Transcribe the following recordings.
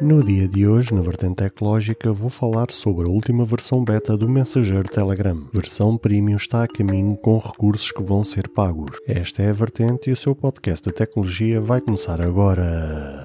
No dia de hoje, na vertente tecnológica, vou falar sobre a última versão beta do mensageiro Telegram. Versão Premium está a caminho com recursos que vão ser pagos. Esta é a vertente e o seu podcast de tecnologia vai começar agora.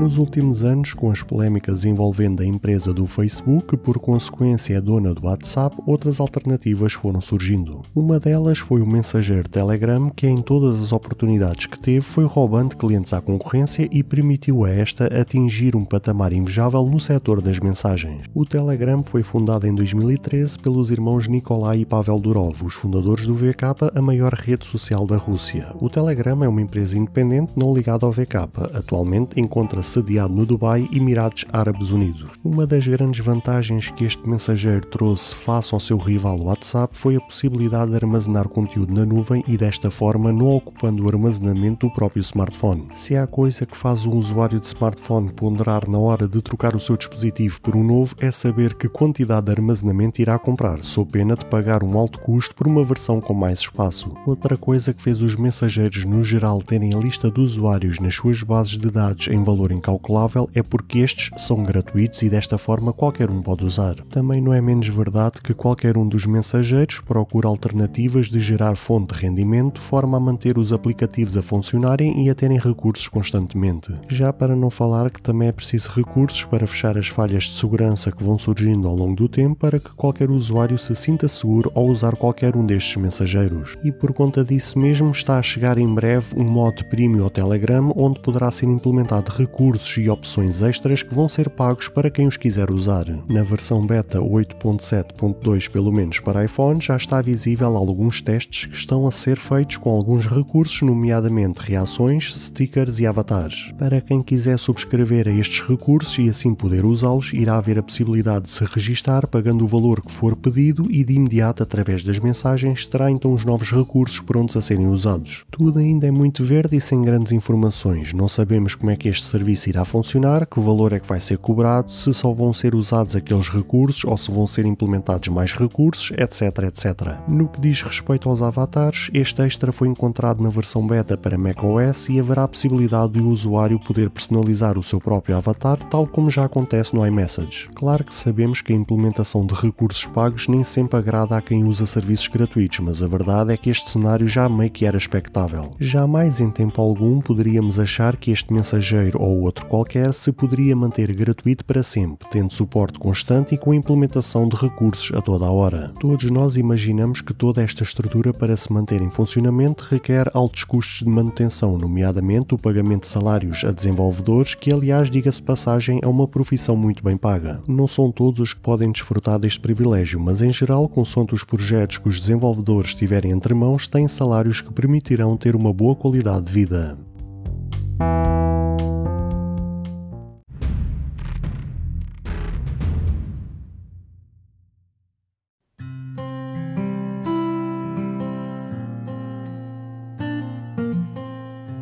Nos últimos anos, com as polémicas envolvendo a empresa do Facebook, que por consequência é dona do WhatsApp, outras alternativas foram surgindo. Uma delas foi o mensageiro Telegram, que em todas as oportunidades que teve foi roubando clientes à concorrência e permitiu a esta atingir um patamar invejável no setor das mensagens. O Telegram foi fundado em 2013 pelos irmãos Nikolai e Pavel Durov, os fundadores do VK, a maior rede social da Rússia. O Telegram é uma empresa independente não ligada ao VK. Atualmente encontra-se sediado no Dubai, Emirados Árabes Unidos. Uma das grandes vantagens que este mensageiro trouxe face ao seu rival WhatsApp foi a possibilidade de armazenar conteúdo na nuvem e desta forma não ocupando o armazenamento do próprio smartphone. Se há coisa que faz um usuário de smartphone ponderar na hora de trocar o seu dispositivo por um novo é saber que quantidade de armazenamento irá comprar, sob pena de pagar um alto custo por uma versão com mais espaço. Outra coisa que fez os mensageiros no geral terem a lista de usuários nas suas bases de dados em valor incalculável é porque estes são gratuitos e desta forma qualquer um pode usar. Também não é menos verdade que qualquer um dos mensageiros procura alternativas de gerar fonte de rendimento de forma a manter os aplicativos a funcionarem e a terem recursos constantemente. Já para não falar que também é preciso recursos para fechar as falhas de segurança que vão surgindo ao longo do tempo para que qualquer usuário se sinta seguro ao usar qualquer um destes mensageiros. E por conta disso mesmo está a chegar em breve um modo premium ao Telegram onde poderá ser implementado recursos recursos e opções extras que vão ser pagos para quem os quiser usar. Na versão beta 8.7.2, pelo menos para iPhone, já está visível alguns testes que estão a ser feitos com alguns recursos, nomeadamente reações, stickers e avatares. Para quem quiser subscrever a estes recursos e assim poder usá-los, irá haver a possibilidade de se registar pagando o valor que for pedido e de imediato, através das mensagens, terá então os novos recursos prontos a serem usados. Tudo ainda é muito verde e sem grandes informações. Não sabemos como é que este serviço serviço irá funcionar, que valor é que vai ser cobrado, se só vão ser usados aqueles recursos ou se vão ser implementados mais recursos, etc, etc. No que diz respeito aos avatares, este extra foi encontrado na versão beta para macOS e haverá a possibilidade do usuário poder personalizar o seu próprio avatar, tal como já acontece no iMessage. Claro que sabemos que a implementação de recursos pagos nem sempre agrada a quem usa serviços gratuitos, mas a verdade é que este cenário já meio que era expectável. Jamais em tempo algum poderíamos achar que este mensageiro ou outro qualquer se poderia manter gratuito para sempre, tendo suporte constante e com implementação de recursos a toda a hora. Todos nós imaginamos que toda esta estrutura para se manter em funcionamento requer altos custos de manutenção, nomeadamente o pagamento de salários a desenvolvedores, que aliás, diga-se passagem, é uma profissão muito bem paga. Não são todos os que podem desfrutar deste privilégio, mas em geral, consoante os projetos que os desenvolvedores tiverem entre mãos, têm salários que permitirão ter uma boa qualidade de vida.